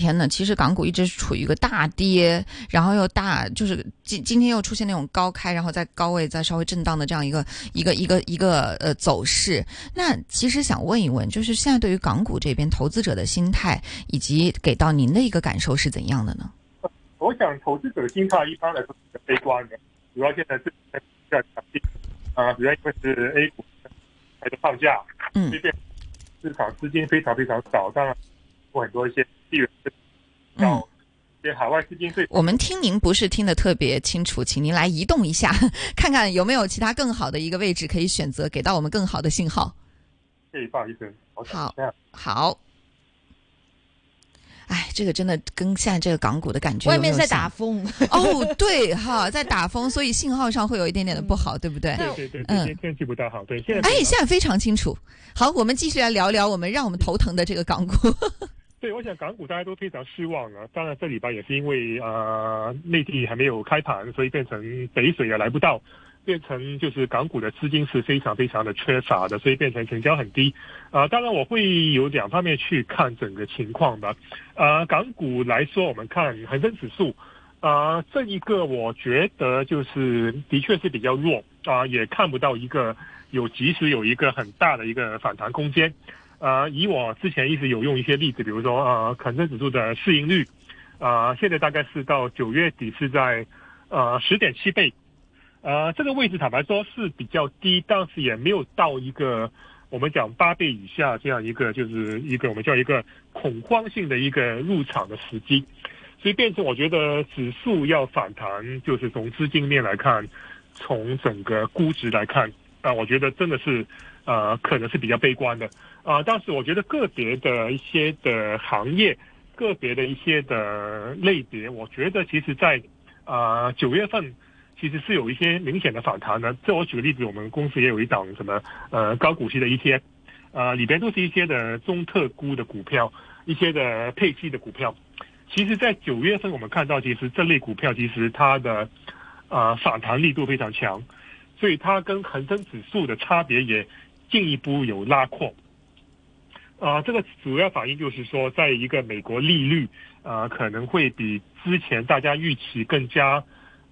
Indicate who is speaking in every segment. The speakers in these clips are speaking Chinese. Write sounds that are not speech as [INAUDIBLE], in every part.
Speaker 1: 天呢，其实港股一直是处于一个大跌，然后又大，就是今今天又出现那种高开，然后在高位再稍微震荡的这样一个一个一个一个呃走势。那其实想问一问，就是现在对于港股这边投资者的心态，以及给到您的一个感受是怎样的呢？
Speaker 2: 我想投资者的心态一般来说是悲观的，主要现在是比较强劲啊，主要因为是 A 股还在放假，
Speaker 1: 嗯
Speaker 2: 这边市场资金非常非常少，当然有很多一些
Speaker 1: 嗯
Speaker 2: 对海外资金最
Speaker 1: 我们听您不是听得特别清楚，请您来移动一下，看看有没有其他更好的一个位置可以选择，给到我们更好的信号。
Speaker 2: 对，不好意思，我
Speaker 1: 好
Speaker 2: 这样
Speaker 1: 好。哎，这个真的跟现在这个港股的感觉
Speaker 3: 外面在打风，
Speaker 1: 哦，对哈，在打风，所以信号上会有一点点的不好，对不对？
Speaker 2: 对对对，
Speaker 1: 嗯
Speaker 2: 这些天气不大好，对，现在
Speaker 1: 哎，现在非常清楚。好，我们继续来聊聊我们让我们头疼的这个港股。
Speaker 2: 对，我想港股大家都非常失望啊。当然，这礼拜也是因为呃内地还没有开盘，所以变成北水也来不到，变成就是港股的资金是非常非常的缺乏的，所以变成成交很低。啊、当然我会有两方面去看整个情况的。呃，港股来说，我们看恒生指数。啊、这一个我觉得就是的确是比较弱啊、也看不到一个有及时有一个很大的一个反弹空间。呃，以我之前一直有用一些例子，比如说呃，恒生指数的市盈率，啊，现在大概是到九月底是在呃十点七倍，呃，这个位置坦白说是比较低，但是也没有到一个我们讲八倍以下这样一个就是一个我们叫一个恐慌性的一个入场的时机，所以变成我觉得指数要反弹，就是从资金面来看，从整个估值来看，啊、我觉得真的是呃可能是比较悲观的。啊，但是我觉得个别的一些的行业，个别的一些的类别，我觉得其实在呃九月份其实是有一些明显的反弹的。这我举个例子，我们公司也有一档什么呃高股息的 ETF，呃里边都是一些的中特估的股票，一些的配息的股票。其实，在九月份我们看到，其实这类股票其实它的呃反弹力度非常强，所以它跟恒生指数的差别也进一步有拉扩。啊、这个主要反映就是说，在一个美国利率啊、可能会比之前大家预期更加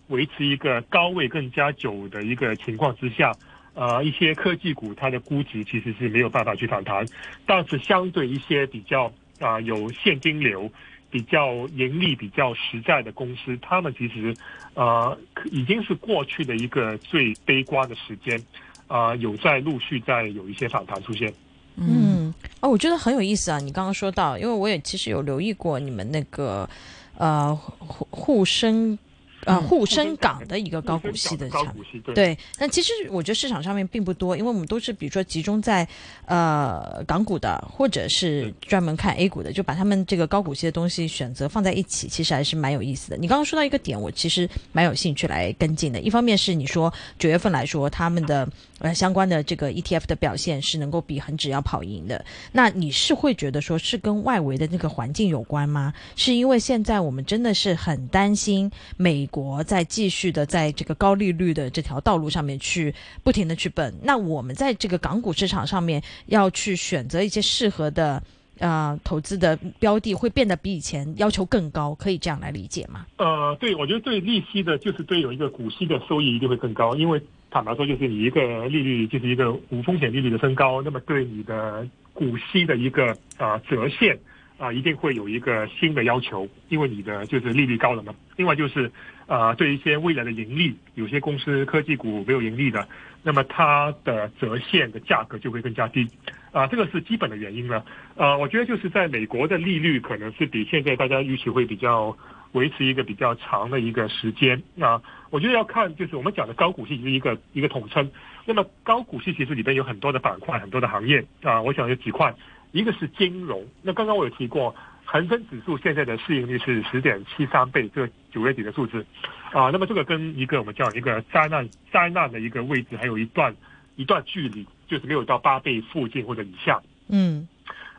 Speaker 2: 维持一个高位更加久的一个情况之下，呃，一些科技股它的估值其实是没有办法去反弹，但是相对一些比较啊、有现金流、比较盈利比较实在的公司，他们其实呃已经是过去的一个最悲观的时间，啊、有在陆续在有一些反弹出现。
Speaker 1: 嗯
Speaker 3: 嗯，哦，我觉得很有意思啊！你刚刚说到，因为我也其实有留意过你们那个呃沪沪深呃
Speaker 1: 嗯
Speaker 3: 沪深港的一个高股息的产
Speaker 2: 对
Speaker 3: 对，那其实我觉得市场上面并不多，因为我们都是比如说集中在呃港股的，或者是专门看 A 股的，就把他们这个高股息的东西选择放在一起，其实还是蛮有意思的。你刚刚说到一个点，我其实蛮有兴趣来跟进的。一方面是你说九月份来说，他们的呃相关的这个 ETF 的表现是能够比恒指要跑赢的，那你是会觉得说是跟外围的那个环境有关吗？是因为现在我们真的是很担心美国国在继续的在这个高利率的这条道路上面去不停的去奔，那我们在这个港股市场上面要去选择一些适合的呃投资的标的，会变得比以前要求更高，可以这样来理解吗？
Speaker 2: 呃，对，我觉得对利息的，就是对有一个股息的收益一定会更高，因为坦白说，就是你一个利率就是一个无风险利率的升高，那么对你的股息的一个啊、折现啊、一定会有一个新的要求，因为你的就是利率高了嘛。另外就是啊、对一些未来的盈利，有些公司科技股没有盈利的，那么它的折现的价格就会更加低。啊，这个是基本的原因了。呃，我觉得就是在美国的利率可能是比现在大家预期会比较维持一个比较长的一个时间啊。我觉得要看就是我们讲的高股息是一个一个统称。那么高股息其实里边有很多的板块，很多的行业啊。我想有几块，一个是金融。那刚刚我有提过，恒生指数现在的市盈率是十点七三倍，这个九月底的数字啊。那么这个跟一个我们叫一个灾难灾难的一个位置还有一段一段距离，就是没有到八倍附近或者以下。
Speaker 3: 嗯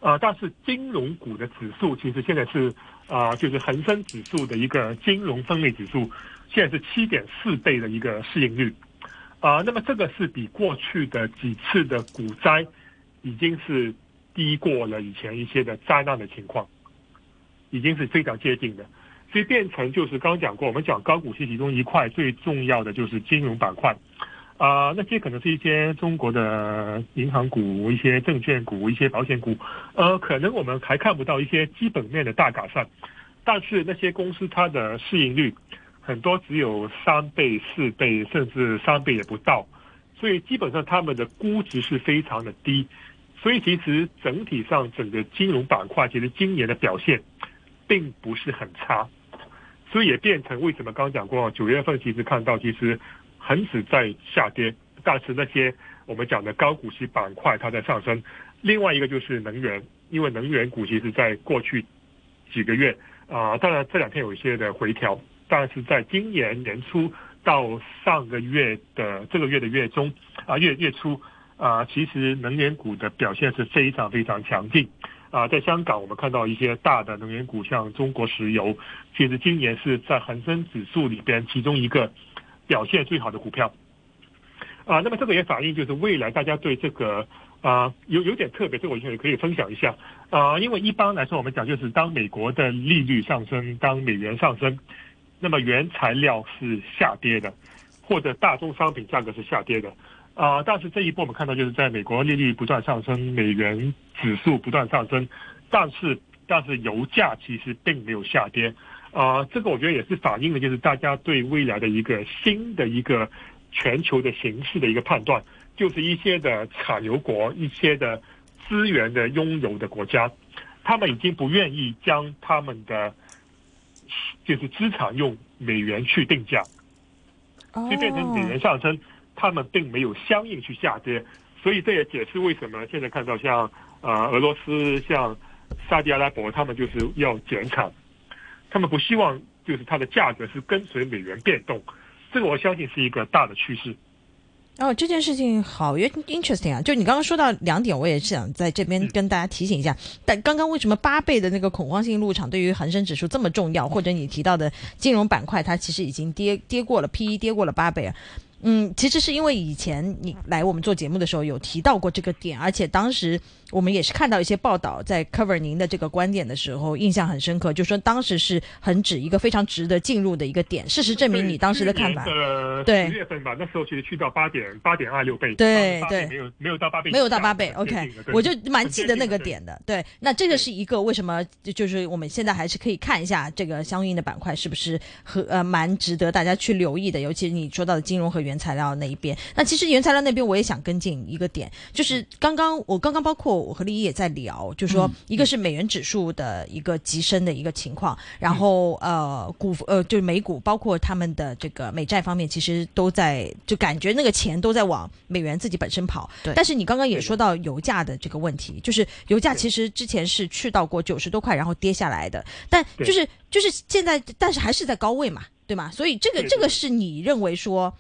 Speaker 2: 呃，但是金融股的指数其实现在是啊、就是恒生指数的一个金融分类指数，现在是七点四倍的一个市盈率，啊、那么这个是比过去的几次的股灾已经是低过了以前一些的灾难的情况。已经是非常接近的，所以变成就是刚讲过，我们讲高股息其中一块最重要的就是金融板块，啊、那些可能是一些中国的银行股、一些证券股、一些保险股，呃，可能我们还看不到一些基本面的大改善，但是那些公司它的市盈率很多只有三倍、四倍，甚至三倍也不到，所以基本上他们的估值是非常的低。所以其实整体上整个金融板块其实今年的表现并不是很差，所以也变成为什么刚刚讲过九月份其实看到其实恒指在下跌，但是那些我们讲的高股息板块它在上升。另外一个就是能源，因为能源股其实在过去几个月啊、当然这两天有一些的回调，但是在今年年初到上个月的这个月的月中啊月月初。啊，其实能源股的表现是非常非常强劲。啊，在香港我们看到一些大的能源股，像中国石油，其实今年是在恒生指数里边其中一个表现最好的股票。啊，那么这个也反映就是未来大家对这个啊有有点特别，这个我也可以分享一下。啊，因为一般来说我们讲就是当美国的利率上升，当美元上升，那么原材料是下跌的，或者大宗商品价格是下跌的。啊、但是这一波我们看到，就是在美国利率不断上升，美元指数不断上升，但是但是油价其实并没有下跌。啊、这个我觉得也是反映了，就是大家对未来的一个新的一个全球的形势的一个判断，就是一些的产油国、一些的资源的拥有的国家，他们已经不愿意将他们的就是资产用美元去定价，所以变成美元上升。他们并没有相应去下跌，所以这也解释为什么现在看到像呃俄罗斯、像沙特阿拉伯，他们就是要减产，他们不希望就是它的价格是跟随美元变动，这个我相信是一个大的趋势。
Speaker 3: 哦，这件事情好 interesting 啊！就你刚刚说到两点，我也是想在这边跟大家提醒一下。但刚刚为什么八倍的那个恐慌性入场对于恒生指数这么重要？或者你提到的金融板块，它其实已经跌跌过了 P E，跌过了八倍啊。嗯，其实是因为以前你来我们做节目的时候有提到过这个点，而且当时我们也是看到一些报道在 cover 您的这个观点的时候，印象很深刻，就说当时是很指一个非常值得进入的一个点。事实证明你当时的看法，
Speaker 2: 对，十月份吧，那时候其实去到八点八点二六倍，
Speaker 3: 对对，
Speaker 2: 没有没有到八倍，
Speaker 3: 没有到八倍，OK，我就蛮记得那个点的。对，那这个是一个为什么就是我们现在还是可以看一下这个相应的板块是不是和呃蛮值得大家去留意的，尤其是你说到的金融和原材料那一边。那其实原材料那边我也想跟进一个点，就是刚刚我刚刚包括我和丽丽也在聊，就是说一个是美元指数的一个急升的一个情况，然后呃股呃就是美股包括他们的这个美债方面，其实都在就感觉那个钱都在往美元自己本身跑。
Speaker 1: 对，
Speaker 3: 但是你刚刚也说到油价的这个问题，就是油价其实之前是去到过九十多块，然后跌下来的，但就是就是现在，但是还是在高位嘛，对吗？所以这个这个是你认为说。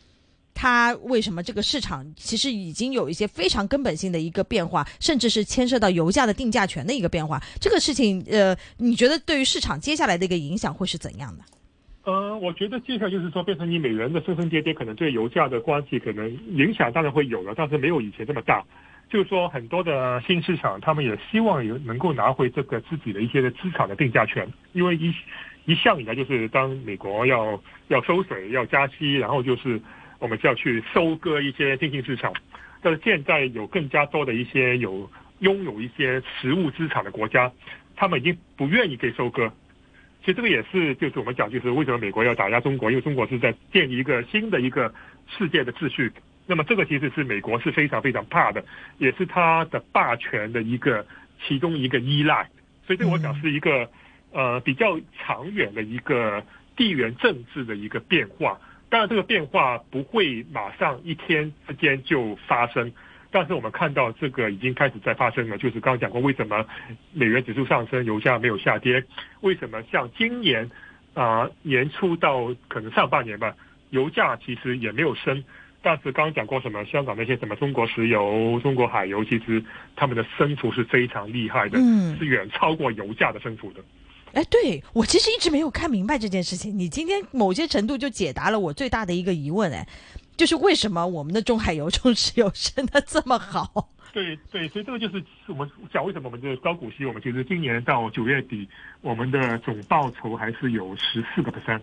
Speaker 3: 它为什么这个市场其实已经有一些非常根本性的一个变化，甚至是牵涉到油价的定价权的一个变化？这个事情，呃，你觉得对于市场接下来的一个影响会是怎样的？
Speaker 2: 呃，我觉得接下来就是说，变成你美元的升升跌跌，可能对油价的关系可能影响当然会有了，但是没有以前这么大。就是说，很多的新市场，他们也希望有能够拿回这个自己的一些的资产的定价权，因为一一向以来就是当美国要要收水、要加息，然后就是。我们就要去收割一些新兴市场，但是现在有更加多的一些有拥有一些实物资产的国家，他们已经不愿意被收割。其实这个也是，就是我们讲，就是为什么美国要打压中国，因为中国是在建立一个新的一个世界的秩序。那么这个其实是美国是非常非常怕的，也是它的霸权的一个其中一个依赖。所以这我讲是一个呃比较长远的一个地缘政治的一个变化。当然，这个变化不会马上一天之间就发生，但是我们看到这个已经开始在发生了。就是刚刚讲过，为什么美元指数上升，油价没有下跌？为什么像今年啊、呃、年初到可能上半年吧，油价其实也没有升，但是刚刚讲过什么香港那些什么中国石油、中国海油，其实他们的升幅是非常厉害的，
Speaker 3: 嗯，
Speaker 2: 是远超过油价的升幅的。
Speaker 3: 哎，对我其实一直没有看明白这件事情。你今天某些程度就解答了我最大的一个疑问，哎，就是为什么我们的中海油、中石油升的这么好？
Speaker 2: 对对，所以这个就是我们讲为什么我们这个高股息，我们其实今年到九月底，我们的总报酬还是有十四个 percent，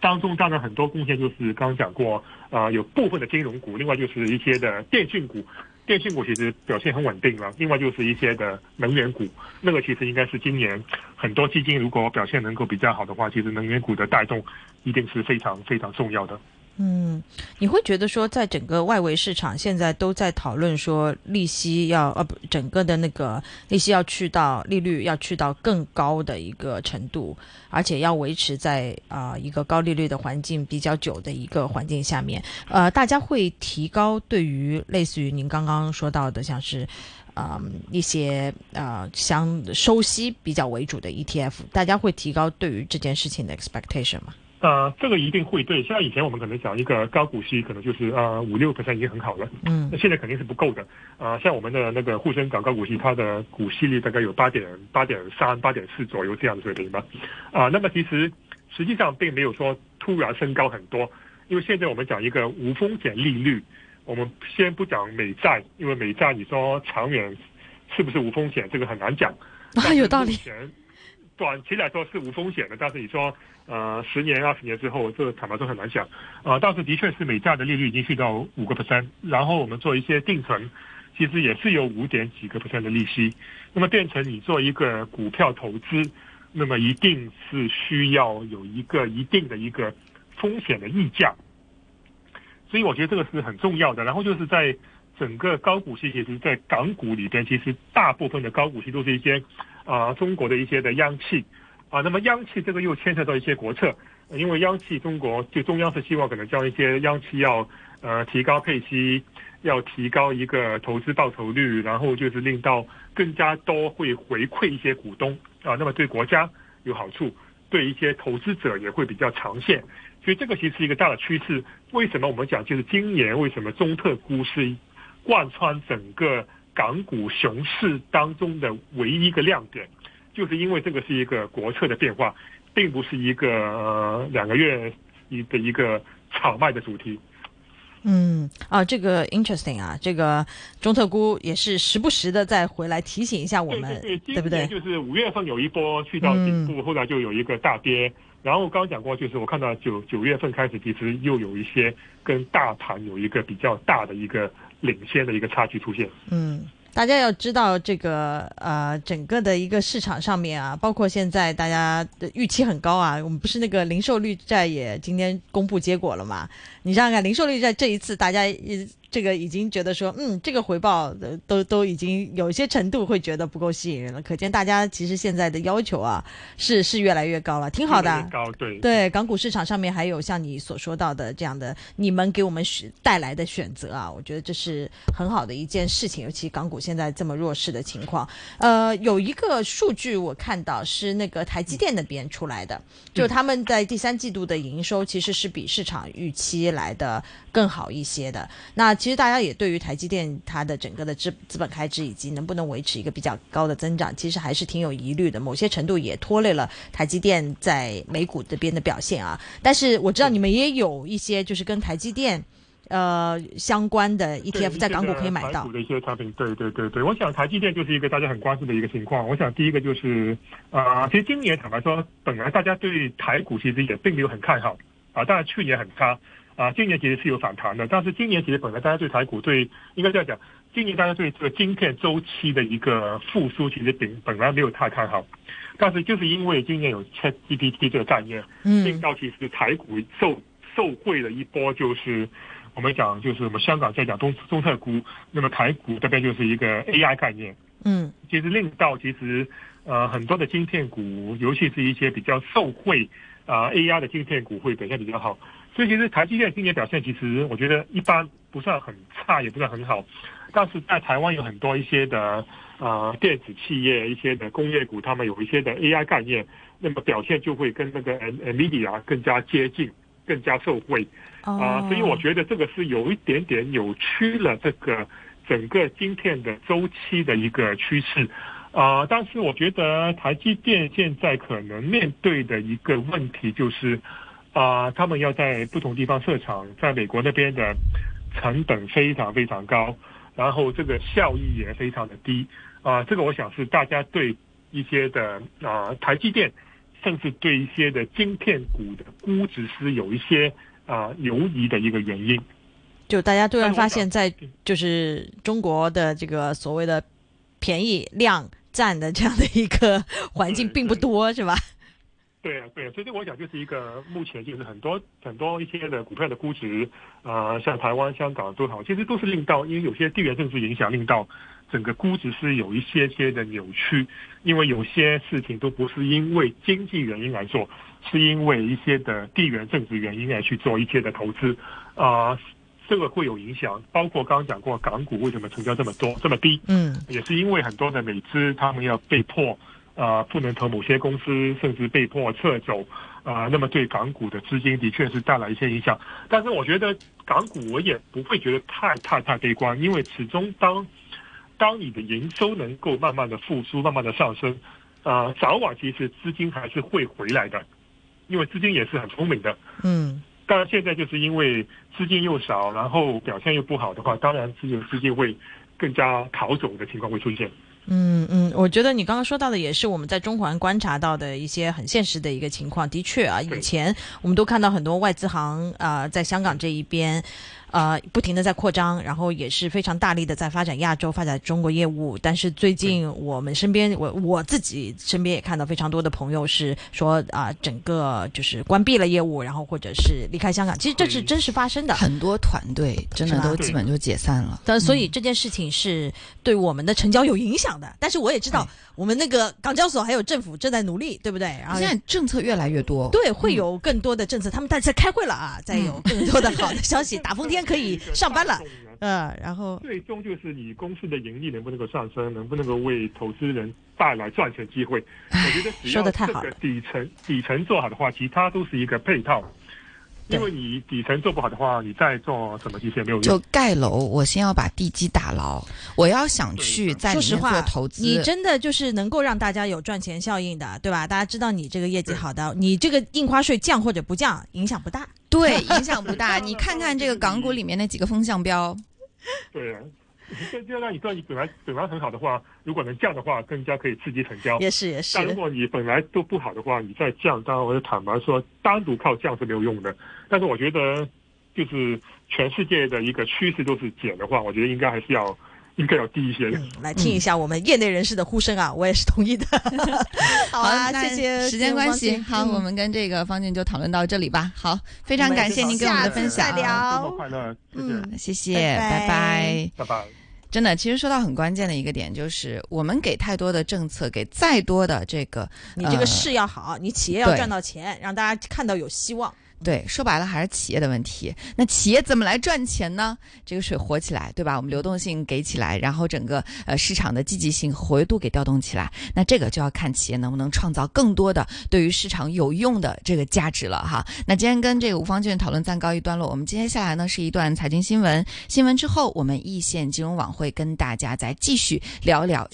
Speaker 2: 当中当然很多贡献就是刚刚讲过，呃、有部分的金融股，另外就是一些的电讯股，电信股其实表现很稳定了，另外就是一些的能源股，那个其实应该是今年很多基金如果表现能够比较好的话，其实能源股的带动一定是非常非常重要的。
Speaker 3: 嗯，你会觉得说，在整个外围市场现在都在讨论说，利息要呃不，整个的那个利息要去到利率要去到更高的一个程度，而且要维持在啊、一个高利率的环境比较久的一个环境下面，呃，大家会提高对于类似于您刚刚说到的，像是。嗯，一些呃相收息比较为主的 ETF，大家会提高对于这件事情的 expectation 吗？
Speaker 2: 呃，这个一定会对。像以前我们可能讲一个高股息，可能就是呃五六 percent 已经很好了。
Speaker 3: 嗯
Speaker 2: 那现在肯定是不够的。啊、像我们的那个沪深港高股息，它的股息率大概有八点八点三、八点四左右这样的水平吧。啊、那么其实实际上并没有说突然升高很多，因为现在我们讲一个无风险利率，我们先不讲美债，因为美债你说长远是不是无风险，这个很难讲。[LAUGHS]
Speaker 3: 啊，有道理。
Speaker 2: 短期来说是无风险的，但是你说呃十年、二十年之后，这个坦白说很难讲。呃、但是的确是美债的利率已经去到五个 percent，然后我们做一些定存，其实也是有五点几个 percent 的利息。那么变成你做一个股票投资，那么一定是需要有一个一定的一个风险的溢价。所以我觉得这个是很重要的。然后就是在整个高股息，其实在港股里边，其实大部分的高股息都是一些啊、中国的一些的央企啊。那么央企这个又牵扯到一些国策，因为央企中国就中央是希望可能叫一些央企要呃提高配息，要提高一个投资报酬率，然后就是令到更加多会回馈一些股东啊，那么对国家有好处，对一些投资者也会比较长线。所以这个其实是一个大的趋势。为什么我们讲就是今年为什么中特估是贯穿整个港股熊市当中的唯一一个亮点，就是因为这个是一个国策的变化，并不是一个呃两个月一的一个炒卖的主题。
Speaker 3: 嗯啊，这个 interesting 啊，这个中特估也是时不时的再回来提醒一下我们，
Speaker 2: 对对
Speaker 3: 对不对？
Speaker 2: 就是五月份有一波去到顶部，后来就有一个大跌。然后刚刚讲过，就是我看到九九月份开始，其实又有一些跟大盘有一个比较大的一个领先的一个差距出现。
Speaker 3: 嗯，大家要知道这个呃，整个的一个市场上面啊，包括现在大家的预期很高啊。我们不是那个零售率债也今天公布结果了嘛？你想想看，零售率债这一次大家也这个已经觉得说，嗯，这个回报呃都都已经有一些程度会觉得不够吸引人了。可见大家其实现在的要求啊，是是越来越高了，挺好的。
Speaker 2: 高，对
Speaker 3: 对，港股市场上面还有像你所说到的这样的，你们给我们选带来的选择啊，我觉得这是很好的一件事情。尤其港股现在这么弱势的情况，呃，有一个数据我看到是那个台积电那边出来的，就是他们在第三季度的营收其实是比市场预期来的更好一些的。那其实大家也对于台积电它的整个的资资本开支以及能不能维持一个比较高的增长，其实还是挺有疑虑的。某些程度也拖累了台积电在美股这边的表现啊。但是我知道你们也有一些就是跟台积电呃相关的 ETF 在港股可以买到
Speaker 2: 台股。的一些产品，对对对对，我想台积电就是一个大家很关注的一个情况。我想第一个就是，啊、其实今年坦白说，本来大家对台股其实也并没有很看好啊，当然去年很差啊，今年其实是有反弹的，但是今年其实本来大家对台股对应该这样讲，今年大家对这个晶片周期的一个复苏，其实本本来没有太看好，但是就是因为今年有 Chat GPT 这个概念，令
Speaker 3: 嗯
Speaker 2: 到其实台股受受惠的一波就是我们讲就是我们香港在讲中中特股，那么台股这边就是一个 AI 概念，
Speaker 3: 嗯
Speaker 2: 其实令到其实呃很多的晶片股，尤其是一些比较受惠啊、AI 的晶片股会表现比较好。所以其实台积电今年表现其实我觉得一般，不算很差，也不算很好。但是在台湾有很多一些的呃电子企业、一些的工业股，他们有一些的 AI 概念，那么表现就会跟那个 N NVIDIA 更加接近，更加受惠。啊、
Speaker 3: 哦，
Speaker 2: 所以我觉得这个是有一点点扭曲了这个整个晶片的周期的一个趋势。啊、但是我觉得台积电现在可能面对的一个问题就是，啊、他们要在不同地方设厂，在美国那边的成本非常非常高，然后这个效益也非常的低啊、这个我想是大家对一些的啊、台积电，甚至对一些的晶片股的估值是有一些啊、犹疑的一个原因。
Speaker 3: 就大家突然发现，在就是中国的这个所谓的便宜量占的这样的一个 [LAUGHS] 环境并不多，是吧？
Speaker 2: 对啊，对啊，所以这我想就是一个目前就是很多很多一些的股票的估值，呃，像台湾、香港都好，其实都是令到，因为有些地缘政治影响，令到整个估值是有一些些的扭曲，因为有些事情都不是因为经济原因来做，是因为一些的地缘政治原因来去做一些的投资，啊、这个会有影响，包括刚刚讲过港股为什么成交这么多这么低，
Speaker 3: 嗯。
Speaker 2: 也是因为很多的美资他们要被迫啊、不能投某些公司，甚至被迫撤走啊、那么对港股的资金的确是带来一些影响。但是我觉得港股我也不会觉得太太太悲观，因为始终当当你的营收能够慢慢的复苏、慢慢的上升，啊、早晚其实资金还是会回来的，因为资金也是很聪明的。
Speaker 3: 嗯
Speaker 2: 当然，现在就是因为资金又少，然后表现又不好的话，当然这个资金会更加逃走的情况会出现。
Speaker 3: 嗯嗯，我觉得你刚刚说到的也是我们在中环观察到的一些很现实的一个情况。的确啊，以前我们都看到很多外资行啊、呃在香港这一边，呃，不停的在扩张，然后也是非常大力的在发展亚洲、发展中国业务。但是最近我们身边，我我自己身边也看到非常多的朋友是说啊、整个就是关闭了业务，然后或者是离开香港。其实这是真实发生的。
Speaker 1: 很多团队真的都基本就解散了。
Speaker 3: 但所以这件事情是对我们的成交有影响的，但是我也知道我们那个港交所还有政府正在努力，对不对？然后
Speaker 1: 现在政策越来越多，
Speaker 3: 对会有更多的政策，他们在在开会了啊，再有更多的好的消息，[LAUGHS] 打风天可以上班了，嗯，然后
Speaker 2: 最终就是你公司的盈利能不能够上升，能不能够为投资人带来赚钱机会。我觉得只
Speaker 3: 说
Speaker 2: 要这
Speaker 3: 得太好了
Speaker 2: 个底层底层做好的话，其他都是一个配套。因为你底层做不好的话，你再做什么其实也没有用就。
Speaker 1: 盖楼，我先要把地基打牢，我要想去在
Speaker 3: 说实话
Speaker 1: 里面做投，资，
Speaker 3: 你真的就是能够让大家有赚钱效应的，对吧？大家知道你这个业绩好的，你这个印花税降或者不降影响不大。
Speaker 1: 对影响不大。你看看这个港股里面那几个风向标，[LAUGHS]
Speaker 2: 对啊，这这让你赚，你本来本来很好的话，如果能降的话，更加可以刺激成交。
Speaker 3: 也是也是
Speaker 2: 但，如果你本来都不好的话，你再降，当然我就坦白说，单独靠降是没有用的。但是我觉得，就是全世界的一个趋势都是减的话，我觉得应该还是要应该要低一些的。
Speaker 3: 嗯，来听一下我们业内人士的呼声啊，我也是同意的。[LAUGHS] 好啊，
Speaker 1: 那
Speaker 3: 谢谢
Speaker 1: 时间关系，好，我
Speaker 3: 们
Speaker 1: 们跟这个方静就讨论到这里吧。好，非常感谢您给我们的分享
Speaker 3: 下次再，聊
Speaker 2: 周末快乐，谢谢，
Speaker 3: 嗯
Speaker 1: 谢谢，
Speaker 3: 拜拜
Speaker 1: 拜拜。
Speaker 2: 拜拜。
Speaker 1: 真的，其实说到很关键的一个点，就是我们给太多的政策，给再多的这个，
Speaker 3: 你这个事要好，你企业要赚到钱，让大家看到有希望。
Speaker 1: 对，说白了还是企业的问题。那企业怎么来赚钱呢？这个水活起来，对吧？我们流动性给起来，然后整个呃市场的积极性、活跃度给调动起来，那这个就要看企业能不能创造更多的对于市场有用的这个价值了哈。那今天跟这个吴方俊讨论暂告一段落，我们接下来呢是一段财经新闻，新闻之后我们易线金融网会跟大家再继续聊聊。